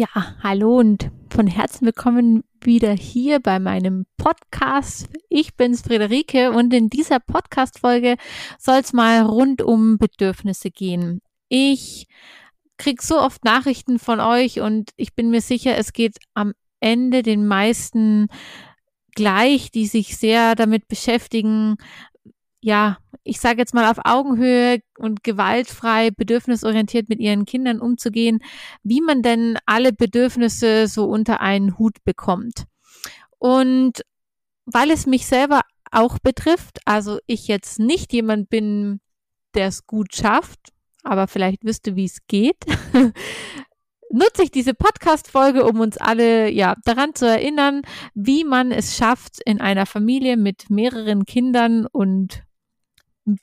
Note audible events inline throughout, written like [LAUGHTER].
Ja, hallo und von Herzen willkommen wieder hier bei meinem Podcast. Ich bin's Friederike und in dieser Podcast-Folge soll es mal rund um Bedürfnisse gehen. Ich krieg so oft Nachrichten von euch und ich bin mir sicher, es geht am Ende den meisten gleich, die sich sehr damit beschäftigen, ja, ich sage jetzt mal auf Augenhöhe und gewaltfrei, bedürfnisorientiert mit ihren Kindern umzugehen, wie man denn alle Bedürfnisse so unter einen Hut bekommt. Und weil es mich selber auch betrifft, also ich jetzt nicht jemand bin, der es gut schafft, aber vielleicht wüsste, wie es geht, [LAUGHS] nutze ich diese Podcast-Folge, um uns alle ja daran zu erinnern, wie man es schafft, in einer Familie mit mehreren Kindern und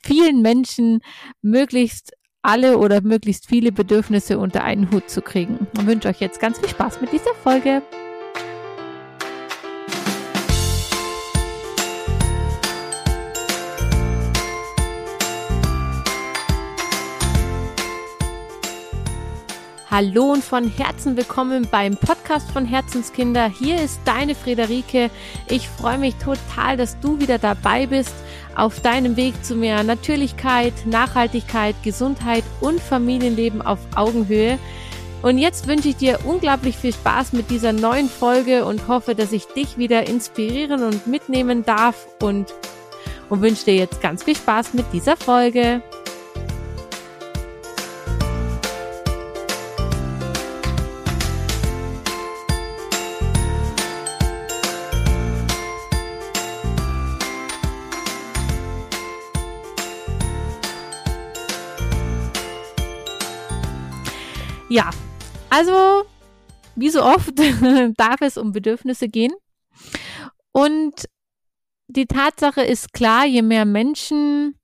vielen Menschen möglichst alle oder möglichst viele Bedürfnisse unter einen Hut zu kriegen. Ich wünsche euch jetzt ganz viel Spaß mit dieser Folge. Hallo und von Herzen willkommen beim Podcast von Herzenskinder. Hier ist deine Friederike. Ich freue mich total, dass du wieder dabei bist auf deinem Weg zu mehr Natürlichkeit, Nachhaltigkeit, Gesundheit und Familienleben auf Augenhöhe. Und jetzt wünsche ich dir unglaublich viel Spaß mit dieser neuen Folge und hoffe, dass ich dich wieder inspirieren und mitnehmen darf und, und wünsche dir jetzt ganz viel Spaß mit dieser Folge. Also wie so oft [LAUGHS] darf es um Bedürfnisse gehen. Und die Tatsache ist klar, je mehr Menschen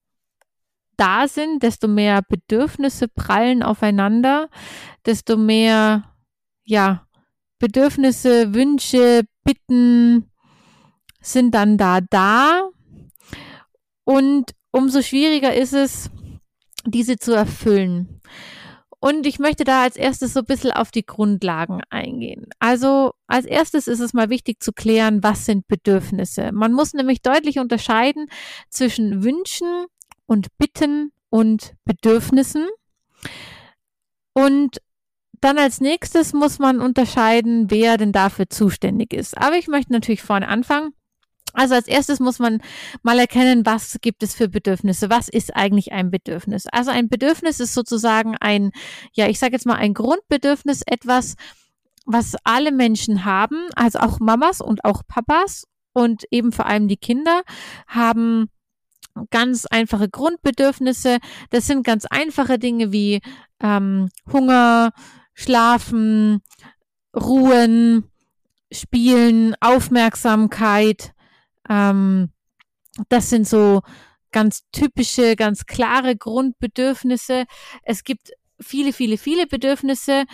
da sind, desto mehr Bedürfnisse prallen aufeinander, desto mehr, ja, Bedürfnisse, Wünsche, Bitten sind dann da da. Und umso schwieriger ist es, diese zu erfüllen. Und ich möchte da als erstes so ein bisschen auf die Grundlagen eingehen. Also als erstes ist es mal wichtig zu klären, was sind Bedürfnisse. Man muss nämlich deutlich unterscheiden zwischen Wünschen und Bitten und Bedürfnissen. Und dann als nächstes muss man unterscheiden, wer denn dafür zuständig ist. Aber ich möchte natürlich vorne anfangen. Also als erstes muss man mal erkennen, was gibt es für Bedürfnisse? Was ist eigentlich ein Bedürfnis? Also ein Bedürfnis ist sozusagen ein, ja, ich sage jetzt mal ein Grundbedürfnis, etwas, was alle Menschen haben, also auch Mamas und auch Papas und eben vor allem die Kinder haben ganz einfache Grundbedürfnisse. Das sind ganz einfache Dinge wie ähm, Hunger, Schlafen, Ruhen, Spielen, Aufmerksamkeit, ähm, das sind so ganz typische, ganz klare Grundbedürfnisse. Es gibt viele, viele, viele Bedürfnisse,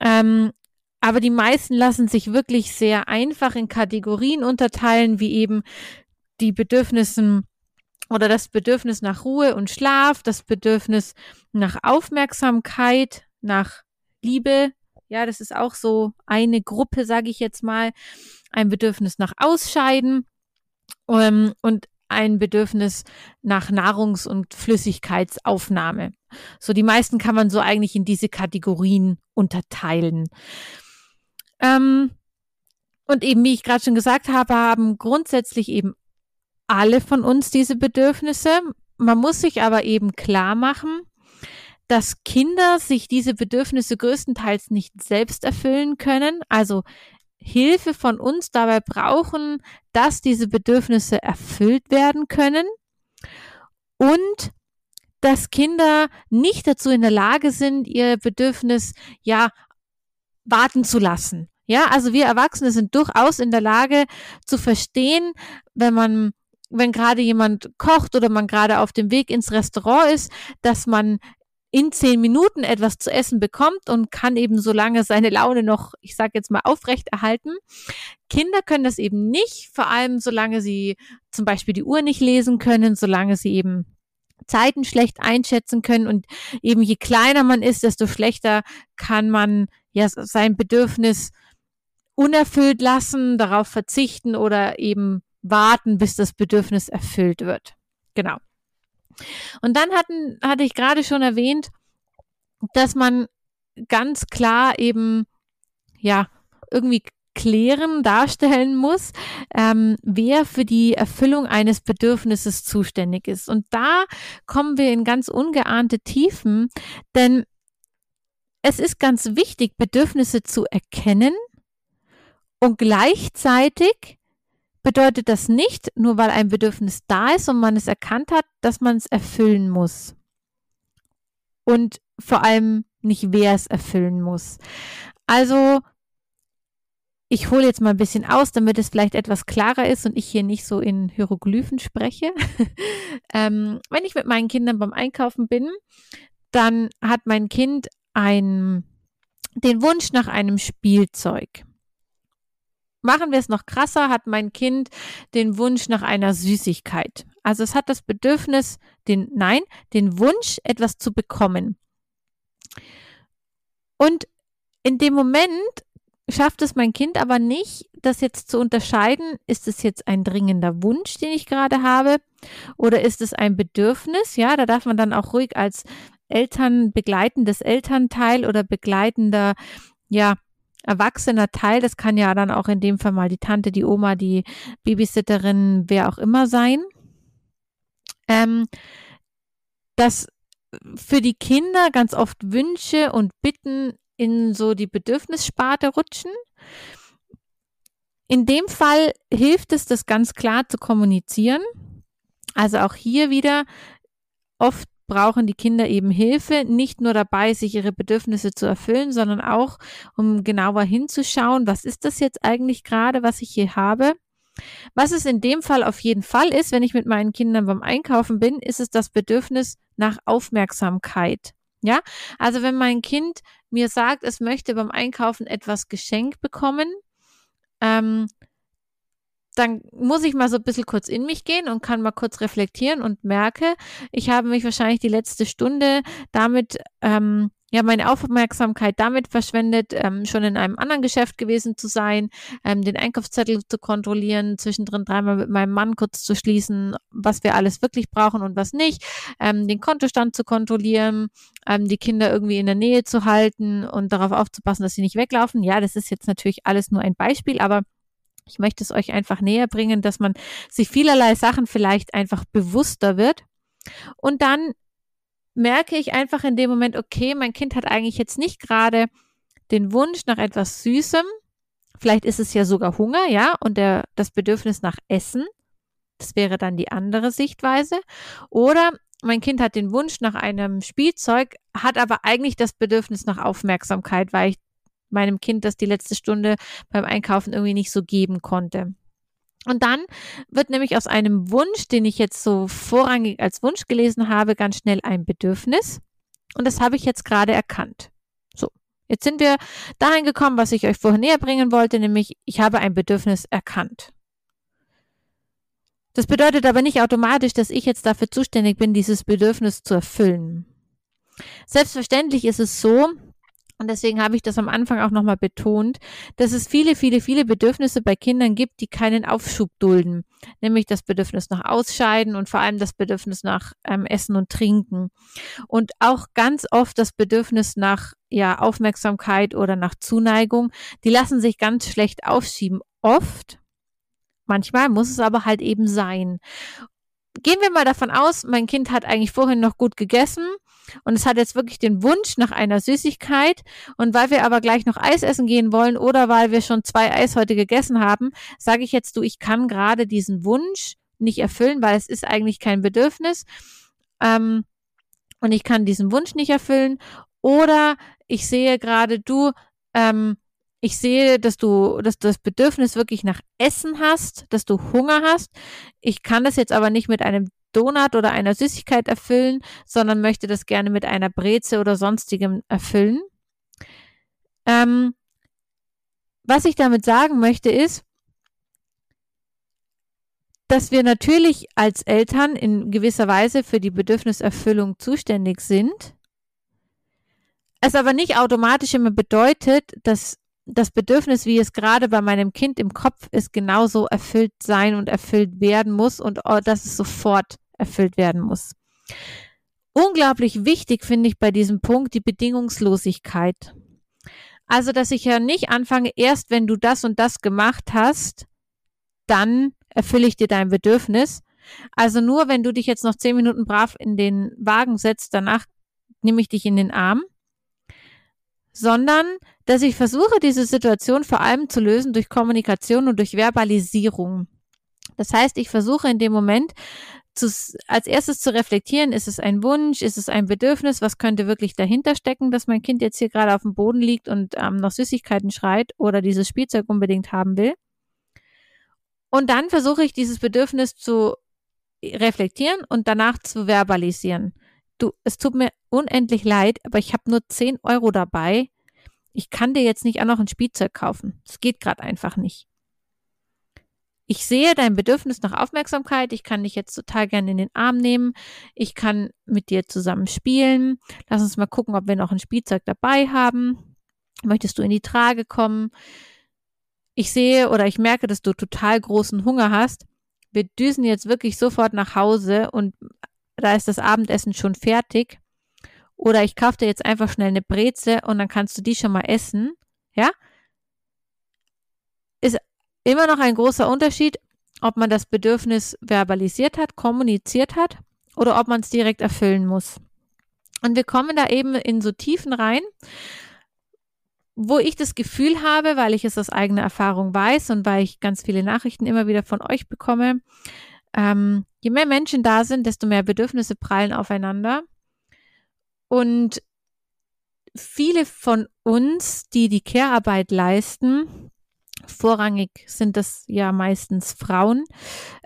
ähm, aber die meisten lassen sich wirklich sehr einfach in Kategorien unterteilen, wie eben die Bedürfnissen oder das Bedürfnis nach Ruhe und Schlaf, das Bedürfnis nach Aufmerksamkeit, nach Liebe. Ja, das ist auch so eine Gruppe, sage ich jetzt mal. Ein Bedürfnis nach Ausscheiden ähm, und ein Bedürfnis nach Nahrungs- und Flüssigkeitsaufnahme. So die meisten kann man so eigentlich in diese Kategorien unterteilen. Ähm, und eben, wie ich gerade schon gesagt habe, haben grundsätzlich eben alle von uns diese Bedürfnisse. Man muss sich aber eben klar machen, dass Kinder sich diese Bedürfnisse größtenteils nicht selbst erfüllen können. Also Hilfe von uns dabei brauchen, dass diese Bedürfnisse erfüllt werden können und dass Kinder nicht dazu in der Lage sind, ihr Bedürfnis ja warten zu lassen. Ja, also wir Erwachsene sind durchaus in der Lage zu verstehen, wenn man wenn gerade jemand kocht oder man gerade auf dem Weg ins Restaurant ist, dass man in zehn Minuten etwas zu essen bekommt und kann eben so lange seine Laune noch, ich sage jetzt mal, aufrechterhalten. Kinder können das eben nicht, vor allem solange sie zum Beispiel die Uhr nicht lesen können, solange sie eben Zeiten schlecht einschätzen können und eben je kleiner man ist, desto schlechter kann man ja sein Bedürfnis unerfüllt lassen, darauf verzichten oder eben warten, bis das Bedürfnis erfüllt wird. Genau. Und dann hatten, hatte ich gerade schon erwähnt, dass man ganz klar eben, ja, irgendwie klären, darstellen muss, ähm, wer für die Erfüllung eines Bedürfnisses zuständig ist. Und da kommen wir in ganz ungeahnte Tiefen, denn es ist ganz wichtig, Bedürfnisse zu erkennen und gleichzeitig bedeutet das nicht, nur weil ein Bedürfnis da ist und man es erkannt hat, dass man es erfüllen muss. Und vor allem nicht, wer es erfüllen muss. Also, ich hole jetzt mal ein bisschen aus, damit es vielleicht etwas klarer ist und ich hier nicht so in Hieroglyphen spreche. [LAUGHS] ähm, wenn ich mit meinen Kindern beim Einkaufen bin, dann hat mein Kind ein, den Wunsch nach einem Spielzeug. Machen wir es noch krasser, hat mein Kind den Wunsch nach einer Süßigkeit. Also es hat das Bedürfnis, den, nein, den Wunsch, etwas zu bekommen. Und in dem Moment schafft es mein Kind aber nicht, das jetzt zu unterscheiden, ist es jetzt ein dringender Wunsch, den ich gerade habe, oder ist es ein Bedürfnis? Ja, da darf man dann auch ruhig als Eltern, begleitendes Elternteil oder begleitender, ja, erwachsener Teil, das kann ja dann auch in dem Fall mal die Tante, die Oma, die Babysitterin, wer auch immer sein, ähm, dass für die Kinder ganz oft Wünsche und Bitten in so die Bedürfnissparte rutschen. In dem Fall hilft es, das ganz klar zu kommunizieren. Also auch hier wieder, oft brauchen die Kinder eben Hilfe, nicht nur dabei, sich ihre Bedürfnisse zu erfüllen, sondern auch, um genauer hinzuschauen, was ist das jetzt eigentlich gerade, was ich hier habe. Was es in dem Fall auf jeden Fall ist, wenn ich mit meinen Kindern beim Einkaufen bin, ist es das Bedürfnis nach Aufmerksamkeit. Ja, also wenn mein Kind mir sagt, es möchte beim Einkaufen etwas geschenkt bekommen, ähm, dann muss ich mal so ein bisschen kurz in mich gehen und kann mal kurz reflektieren und merke, ich habe mich wahrscheinlich die letzte Stunde damit ähm, ja, meine Aufmerksamkeit damit verschwendet, ähm, schon in einem anderen Geschäft gewesen zu sein, ähm, den Einkaufszettel zu kontrollieren, zwischendrin dreimal mit meinem Mann kurz zu schließen, was wir alles wirklich brauchen und was nicht, ähm, den Kontostand zu kontrollieren, ähm, die Kinder irgendwie in der Nähe zu halten und darauf aufzupassen, dass sie nicht weglaufen. Ja, das ist jetzt natürlich alles nur ein Beispiel, aber ich möchte es euch einfach näher bringen, dass man sich vielerlei Sachen vielleicht einfach bewusster wird. Und dann merke ich einfach in dem Moment, okay, mein Kind hat eigentlich jetzt nicht gerade den Wunsch nach etwas Süßem. Vielleicht ist es ja sogar Hunger, ja, und der, das Bedürfnis nach Essen. Das wäre dann die andere Sichtweise. Oder mein Kind hat den Wunsch nach einem Spielzeug, hat aber eigentlich das Bedürfnis nach Aufmerksamkeit, weil ich meinem Kind das die letzte Stunde beim Einkaufen irgendwie nicht so geben konnte. Und dann wird nämlich aus einem Wunsch, den ich jetzt so vorrangig als Wunsch gelesen habe, ganz schnell ein Bedürfnis. Und das habe ich jetzt gerade erkannt. So, jetzt sind wir dahin gekommen, was ich euch vorher näher bringen wollte, nämlich ich habe ein Bedürfnis erkannt. Das bedeutet aber nicht automatisch, dass ich jetzt dafür zuständig bin, dieses Bedürfnis zu erfüllen. Selbstverständlich ist es so, und deswegen habe ich das am Anfang auch nochmal betont, dass es viele, viele, viele Bedürfnisse bei Kindern gibt, die keinen Aufschub dulden. Nämlich das Bedürfnis nach Ausscheiden und vor allem das Bedürfnis nach ähm, Essen und Trinken. Und auch ganz oft das Bedürfnis nach ja, Aufmerksamkeit oder nach Zuneigung. Die lassen sich ganz schlecht aufschieben. Oft. Manchmal muss es aber halt eben sein. Gehen wir mal davon aus, mein Kind hat eigentlich vorhin noch gut gegessen und es hat jetzt wirklich den Wunsch nach einer Süßigkeit. Und weil wir aber gleich noch Eis essen gehen wollen oder weil wir schon zwei Eis heute gegessen haben, sage ich jetzt du, ich kann gerade diesen Wunsch nicht erfüllen, weil es ist eigentlich kein Bedürfnis. Ähm, und ich kann diesen Wunsch nicht erfüllen. Oder ich sehe gerade du, ähm, ich sehe, dass du, dass du das Bedürfnis wirklich nach Essen hast, dass du Hunger hast. Ich kann das jetzt aber nicht mit einem Donut oder einer Süßigkeit erfüllen, sondern möchte das gerne mit einer Breze oder sonstigem erfüllen. Ähm, was ich damit sagen möchte ist, dass wir natürlich als Eltern in gewisser Weise für die Bedürfniserfüllung zuständig sind. es aber nicht automatisch immer bedeutet, dass das Bedürfnis, wie es gerade bei meinem Kind im Kopf ist, genauso erfüllt sein und erfüllt werden muss und oh, dass es sofort erfüllt werden muss. Unglaublich wichtig finde ich bei diesem Punkt die Bedingungslosigkeit. Also, dass ich ja nicht anfange, erst wenn du das und das gemacht hast, dann erfülle ich dir dein Bedürfnis. Also nur, wenn du dich jetzt noch zehn Minuten brav in den Wagen setzt, danach nehme ich dich in den Arm, sondern dass ich versuche, diese Situation vor allem zu lösen durch Kommunikation und durch Verbalisierung. Das heißt, ich versuche in dem Moment zu, als erstes zu reflektieren, ist es ein Wunsch, ist es ein Bedürfnis, was könnte wirklich dahinter stecken, dass mein Kind jetzt hier gerade auf dem Boden liegt und ähm, noch Süßigkeiten schreit oder dieses Spielzeug unbedingt haben will. Und dann versuche ich dieses Bedürfnis zu reflektieren und danach zu verbalisieren. Du, es tut mir unendlich leid, aber ich habe nur 10 Euro dabei. Ich kann dir jetzt nicht auch noch ein Spielzeug kaufen. Es geht gerade einfach nicht. Ich sehe dein Bedürfnis nach Aufmerksamkeit. Ich kann dich jetzt total gerne in den Arm nehmen. Ich kann mit dir zusammen spielen. Lass uns mal gucken, ob wir noch ein Spielzeug dabei haben. Möchtest du in die Trage kommen? Ich sehe oder ich merke, dass du total großen Hunger hast. Wir düsen jetzt wirklich sofort nach Hause und da ist das Abendessen schon fertig. Oder ich kaufe dir jetzt einfach schnell eine Breze und dann kannst du die schon mal essen. Ja? Immer noch ein großer Unterschied, ob man das Bedürfnis verbalisiert hat, kommuniziert hat oder ob man es direkt erfüllen muss. Und wir kommen da eben in so Tiefen rein, wo ich das Gefühl habe, weil ich es aus eigener Erfahrung weiß und weil ich ganz viele Nachrichten immer wieder von euch bekomme, ähm, je mehr Menschen da sind, desto mehr Bedürfnisse prallen aufeinander. Und viele von uns, die die Care-Arbeit leisten, vorrangig sind das ja meistens Frauen,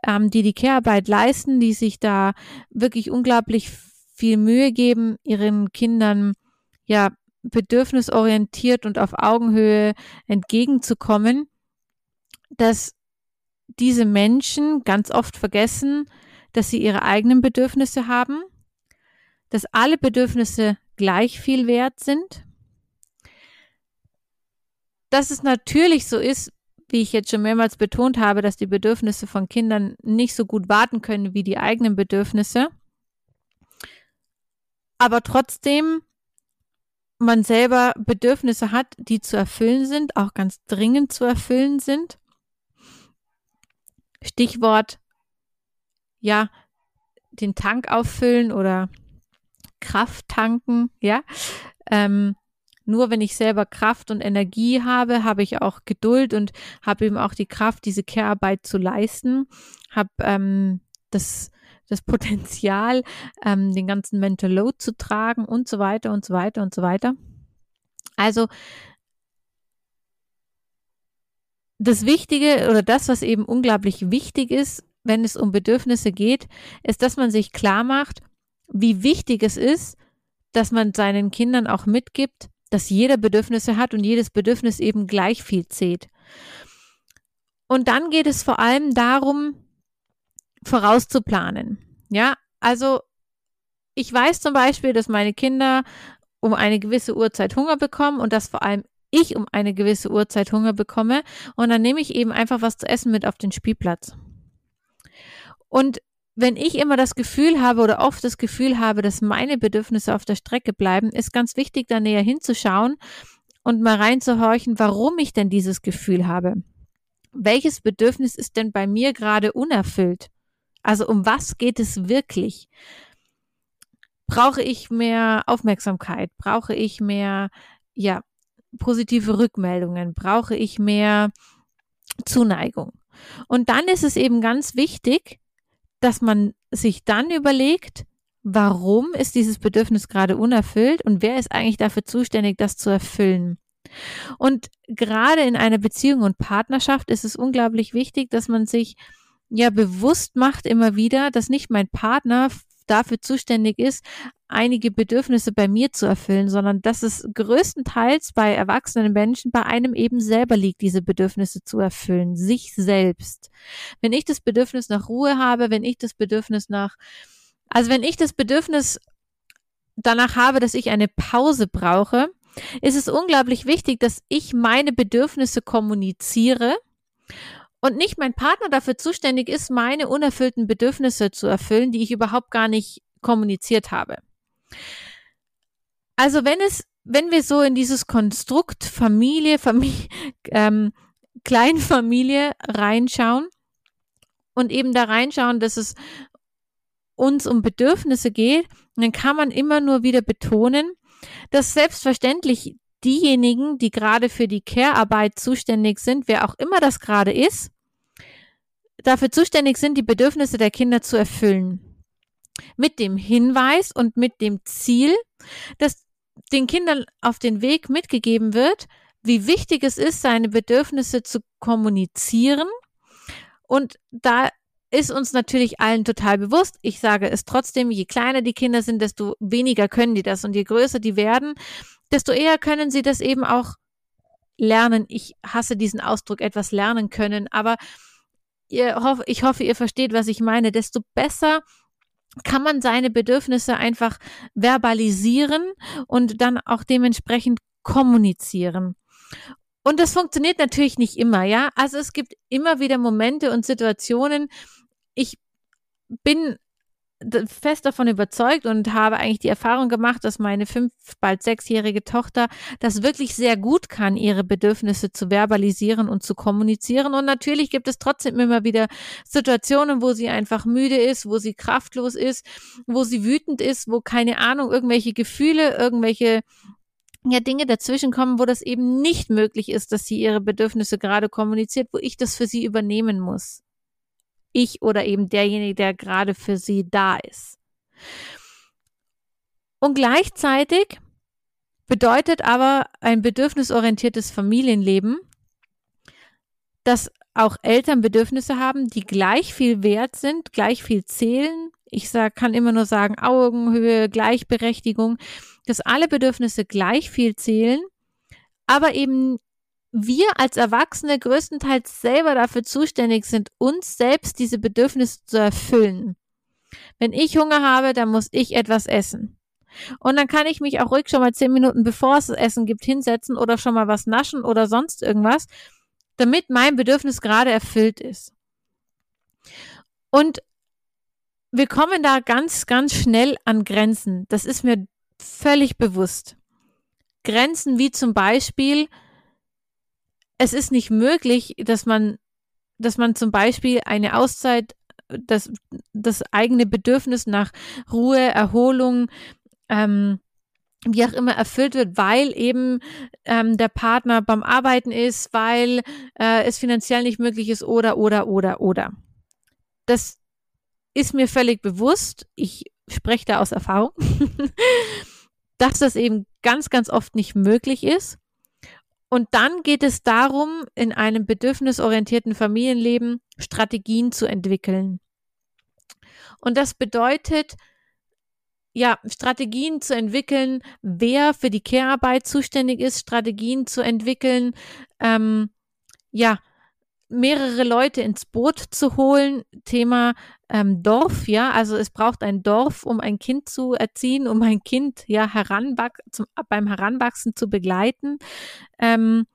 ähm, die die Care-Arbeit leisten, die sich da wirklich unglaublich viel Mühe geben, ihren Kindern ja bedürfnisorientiert und auf Augenhöhe entgegenzukommen, dass diese Menschen ganz oft vergessen, dass sie ihre eigenen Bedürfnisse haben, dass alle Bedürfnisse gleich viel wert sind dass es natürlich so ist, wie ich jetzt schon mehrmals betont habe, dass die Bedürfnisse von Kindern nicht so gut warten können wie die eigenen Bedürfnisse. Aber trotzdem man selber Bedürfnisse hat, die zu erfüllen sind, auch ganz dringend zu erfüllen sind. Stichwort, ja, den Tank auffüllen oder Kraft tanken, ja. Ähm, nur wenn ich selber Kraft und Energie habe, habe ich auch Geduld und habe eben auch die Kraft, diese Care-Arbeit zu leisten, habe ähm, das, das Potenzial, ähm, den ganzen Mental Load zu tragen und so weiter und so weiter und so weiter. Also das Wichtige oder das, was eben unglaublich wichtig ist, wenn es um Bedürfnisse geht, ist, dass man sich klar macht, wie wichtig es ist, dass man seinen Kindern auch mitgibt, dass jeder Bedürfnisse hat und jedes Bedürfnis eben gleich viel zählt. Und dann geht es vor allem darum, vorauszuplanen. Ja, also ich weiß zum Beispiel, dass meine Kinder um eine gewisse Uhrzeit Hunger bekommen und dass vor allem ich um eine gewisse Uhrzeit Hunger bekomme. Und dann nehme ich eben einfach was zu essen mit auf den Spielplatz. Und wenn ich immer das Gefühl habe oder oft das Gefühl habe, dass meine Bedürfnisse auf der Strecke bleiben, ist ganz wichtig, da näher hinzuschauen und mal reinzuhorchen, warum ich denn dieses Gefühl habe. Welches Bedürfnis ist denn bei mir gerade unerfüllt? Also um was geht es wirklich? Brauche ich mehr Aufmerksamkeit? Brauche ich mehr, ja, positive Rückmeldungen? Brauche ich mehr Zuneigung? Und dann ist es eben ganz wichtig, dass man sich dann überlegt, warum ist dieses Bedürfnis gerade unerfüllt und wer ist eigentlich dafür zuständig, das zu erfüllen. Und gerade in einer Beziehung und Partnerschaft ist es unglaublich wichtig, dass man sich ja bewusst macht immer wieder, dass nicht mein Partner dafür zuständig ist, einige Bedürfnisse bei mir zu erfüllen, sondern dass es größtenteils bei erwachsenen Menschen bei einem eben selber liegt, diese Bedürfnisse zu erfüllen, sich selbst. Wenn ich das Bedürfnis nach Ruhe habe, wenn ich das Bedürfnis nach, also wenn ich das Bedürfnis danach habe, dass ich eine Pause brauche, ist es unglaublich wichtig, dass ich meine Bedürfnisse kommuniziere und nicht mein Partner dafür zuständig ist, meine unerfüllten Bedürfnisse zu erfüllen, die ich überhaupt gar nicht kommuniziert habe. Also wenn es, wenn wir so in dieses Konstrukt Familie, [LAUGHS] Familie, ähm, Kleinfamilie reinschauen und eben da reinschauen, dass es uns um Bedürfnisse geht, dann kann man immer nur wieder betonen, dass selbstverständlich diejenigen, die gerade für die Care-Arbeit zuständig sind, wer auch immer das gerade ist, dafür zuständig sind, die Bedürfnisse der Kinder zu erfüllen. Mit dem Hinweis und mit dem Ziel, dass den Kindern auf den Weg mitgegeben wird, wie wichtig es ist, seine Bedürfnisse zu kommunizieren. Und da ist uns natürlich allen total bewusst. Ich sage es trotzdem, je kleiner die Kinder sind, desto weniger können die das. Und je größer die werden, desto eher können sie das eben auch lernen. Ich hasse diesen Ausdruck, etwas lernen können, aber hoff, ich hoffe, ihr versteht, was ich meine. Desto besser kann man seine Bedürfnisse einfach verbalisieren und dann auch dementsprechend kommunizieren. Und das funktioniert natürlich nicht immer, ja. Also es gibt immer wieder Momente und Situationen, ich bin fest davon überzeugt und habe eigentlich die Erfahrung gemacht, dass meine fünf, bald sechsjährige Tochter das wirklich sehr gut kann, ihre Bedürfnisse zu verbalisieren und zu kommunizieren. Und natürlich gibt es trotzdem immer wieder Situationen, wo sie einfach müde ist, wo sie kraftlos ist, wo sie wütend ist, wo keine Ahnung, irgendwelche Gefühle, irgendwelche ja, Dinge dazwischen kommen, wo das eben nicht möglich ist, dass sie ihre Bedürfnisse gerade kommuniziert, wo ich das für sie übernehmen muss ich oder eben derjenige, der gerade für sie da ist. Und gleichzeitig bedeutet aber ein bedürfnisorientiertes Familienleben, dass auch Eltern Bedürfnisse haben, die gleich viel wert sind, gleich viel zählen. Ich sag, kann immer nur sagen, Augenhöhe, Gleichberechtigung, dass alle Bedürfnisse gleich viel zählen, aber eben wir als Erwachsene größtenteils selber dafür zuständig sind, uns selbst diese Bedürfnisse zu erfüllen. Wenn ich Hunger habe, dann muss ich etwas essen. Und dann kann ich mich auch ruhig schon mal zehn Minuten bevor es das Essen gibt hinsetzen oder schon mal was naschen oder sonst irgendwas, damit mein Bedürfnis gerade erfüllt ist. Und wir kommen da ganz, ganz schnell an Grenzen. Das ist mir völlig bewusst. Grenzen wie zum Beispiel, es ist nicht möglich, dass man, dass man zum Beispiel eine Auszeit, das, das eigene Bedürfnis nach Ruhe, Erholung, ähm, wie auch immer erfüllt wird, weil eben ähm, der Partner beim Arbeiten ist, weil äh, es finanziell nicht möglich ist oder oder oder oder. Das ist mir völlig bewusst. Ich spreche da aus Erfahrung, [LAUGHS] dass das eben ganz, ganz oft nicht möglich ist. Und dann geht es darum, in einem bedürfnisorientierten Familienleben Strategien zu entwickeln. Und das bedeutet, ja, Strategien zu entwickeln, wer für die Care-Arbeit zuständig ist, Strategien zu entwickeln, ähm, ja, mehrere Leute ins Boot zu holen. Thema ähm, Dorf, ja, also es braucht ein Dorf, um ein Kind zu erziehen, um ein Kind ja heranwach zum, beim Heranwachsen zu begleiten. Ähm,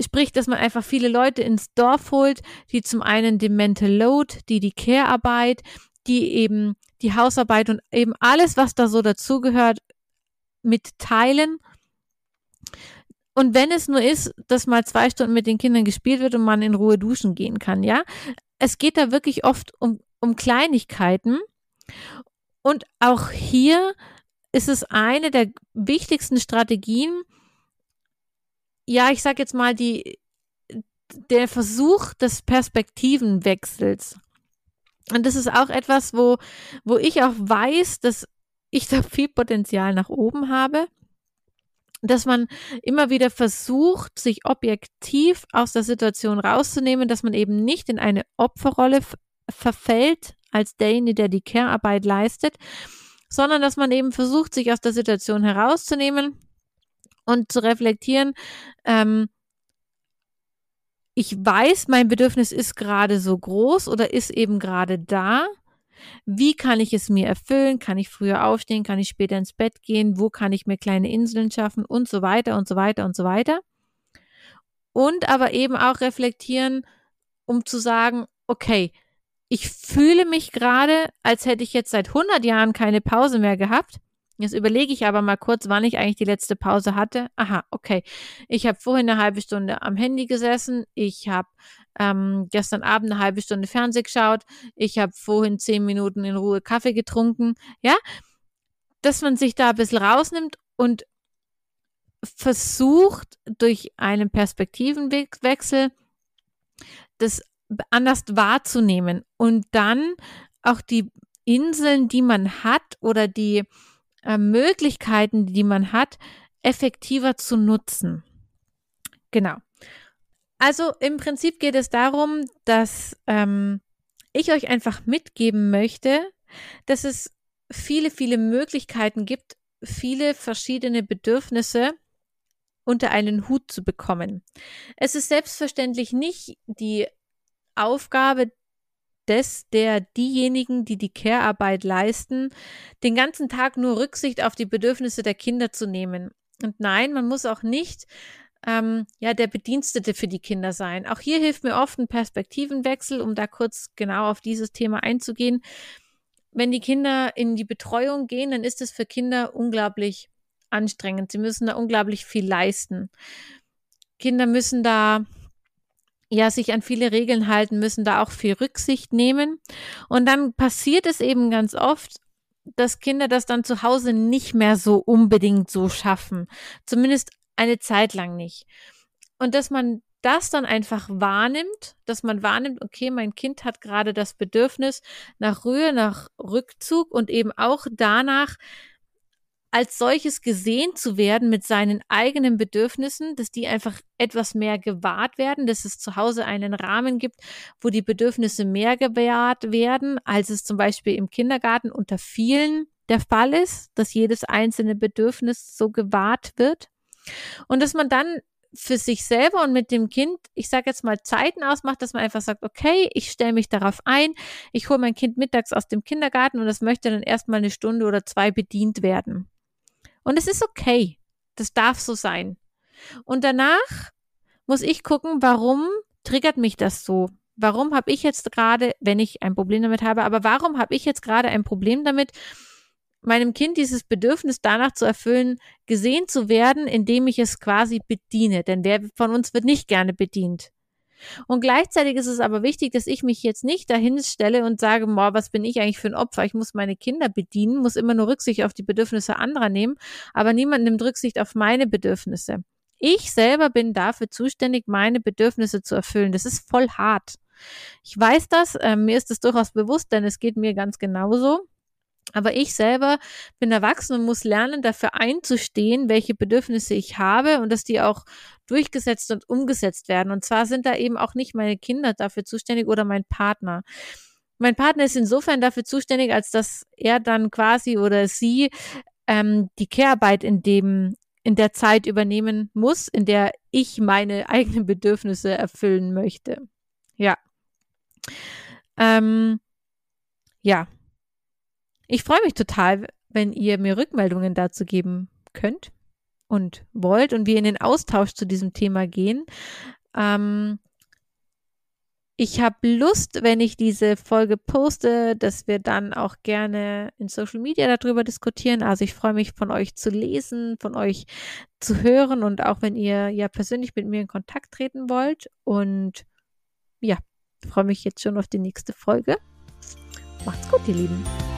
sprich, dass man einfach viele Leute ins Dorf holt, die zum einen den Mental Load, die die Care-Arbeit, die eben die Hausarbeit und eben alles, was da so dazugehört, mitteilen und wenn es nur ist, dass mal zwei Stunden mit den Kindern gespielt wird und man in Ruhe duschen gehen kann, ja. Es geht da wirklich oft um, um Kleinigkeiten. Und auch hier ist es eine der wichtigsten Strategien, ja, ich sag jetzt mal, die, der Versuch des Perspektivenwechsels. Und das ist auch etwas, wo, wo ich auch weiß, dass ich da viel Potenzial nach oben habe dass man immer wieder versucht, sich objektiv aus der Situation rauszunehmen, dass man eben nicht in eine Opferrolle verfällt als derjenige, der die Care-Arbeit leistet, sondern dass man eben versucht, sich aus der Situation herauszunehmen und zu reflektieren, ähm, ich weiß, mein Bedürfnis ist gerade so groß oder ist eben gerade da. Wie kann ich es mir erfüllen? Kann ich früher aufstehen? Kann ich später ins Bett gehen? Wo kann ich mir kleine Inseln schaffen? Und so weiter und so weiter und so weiter. Und aber eben auch reflektieren, um zu sagen, okay, ich fühle mich gerade, als hätte ich jetzt seit 100 Jahren keine Pause mehr gehabt. Jetzt überlege ich aber mal kurz, wann ich eigentlich die letzte Pause hatte. Aha, okay. Ich habe vorhin eine halbe Stunde am Handy gesessen. Ich habe ähm, gestern Abend eine halbe Stunde Fernseh geschaut. Ich habe vorhin zehn Minuten in Ruhe Kaffee getrunken. Ja, dass man sich da ein bisschen rausnimmt und versucht durch einen Perspektivenwechsel das anders wahrzunehmen und dann auch die Inseln, die man hat oder die äh, Möglichkeiten, die man hat, effektiver zu nutzen. Genau. Also im Prinzip geht es darum, dass ähm, ich euch einfach mitgeben möchte, dass es viele, viele Möglichkeiten gibt, viele verschiedene Bedürfnisse unter einen Hut zu bekommen. Es ist selbstverständlich nicht die Aufgabe des, der diejenigen, die die Care-Arbeit leisten, den ganzen Tag nur Rücksicht auf die Bedürfnisse der Kinder zu nehmen. Und nein, man muss auch nicht ähm, ja der Bedienstete für die Kinder sein. Auch hier hilft mir oft ein Perspektivenwechsel, um da kurz genau auf dieses Thema einzugehen. Wenn die Kinder in die Betreuung gehen, dann ist es für Kinder unglaublich anstrengend. Sie müssen da unglaublich viel leisten. Kinder müssen da ja sich an viele Regeln halten, müssen da auch viel Rücksicht nehmen. Und dann passiert es eben ganz oft, dass Kinder das dann zu Hause nicht mehr so unbedingt so schaffen. Zumindest eine Zeit lang nicht. Und dass man das dann einfach wahrnimmt, dass man wahrnimmt, okay, mein Kind hat gerade das Bedürfnis nach Ruhe, nach Rückzug und eben auch danach, als solches gesehen zu werden mit seinen eigenen Bedürfnissen, dass die einfach etwas mehr gewahrt werden, dass es zu Hause einen Rahmen gibt, wo die Bedürfnisse mehr gewahrt werden, als es zum Beispiel im Kindergarten unter vielen der Fall ist, dass jedes einzelne Bedürfnis so gewahrt wird. Und dass man dann für sich selber und mit dem Kind, ich sage jetzt mal Zeiten ausmacht, dass man einfach sagt, okay, ich stelle mich darauf ein, ich hole mein Kind mittags aus dem Kindergarten und das möchte dann erstmal eine Stunde oder zwei bedient werden. Und es ist okay. Das darf so sein. Und danach muss ich gucken, warum triggert mich das so? Warum habe ich jetzt gerade, wenn ich ein Problem damit habe, aber warum habe ich jetzt gerade ein Problem damit, meinem Kind dieses Bedürfnis danach zu erfüllen, gesehen zu werden, indem ich es quasi bediene? Denn wer von uns wird nicht gerne bedient? Und gleichzeitig ist es aber wichtig, dass ich mich jetzt nicht dahin stelle und sage, boah, was bin ich eigentlich für ein Opfer? Ich muss meine Kinder bedienen, muss immer nur Rücksicht auf die Bedürfnisse anderer nehmen, aber niemand nimmt Rücksicht auf meine Bedürfnisse. Ich selber bin dafür zuständig, meine Bedürfnisse zu erfüllen. Das ist voll hart. Ich weiß das, äh, mir ist es durchaus bewusst, denn es geht mir ganz genauso. Aber ich selber bin erwachsen und muss lernen, dafür einzustehen, welche Bedürfnisse ich habe und dass die auch durchgesetzt und umgesetzt werden. Und zwar sind da eben auch nicht meine Kinder dafür zuständig oder mein Partner. Mein Partner ist insofern dafür zuständig, als dass er dann quasi oder sie ähm, die Care-Arbeit in dem in der Zeit übernehmen muss, in der ich meine [LAUGHS] eigenen Bedürfnisse erfüllen möchte. Ja. Ähm, ja, ich freue mich total, wenn ihr mir Rückmeldungen dazu geben könnt und wollt und wir in den Austausch zu diesem Thema gehen. Ähm, ich habe Lust, wenn ich diese Folge poste, dass wir dann auch gerne in Social Media darüber diskutieren. Also ich freue mich von euch zu lesen, von euch zu hören und auch wenn ihr ja persönlich mit mir in Kontakt treten wollt. Und ja, freue mich jetzt schon auf die nächste Folge. Macht's gut, ihr Lieben.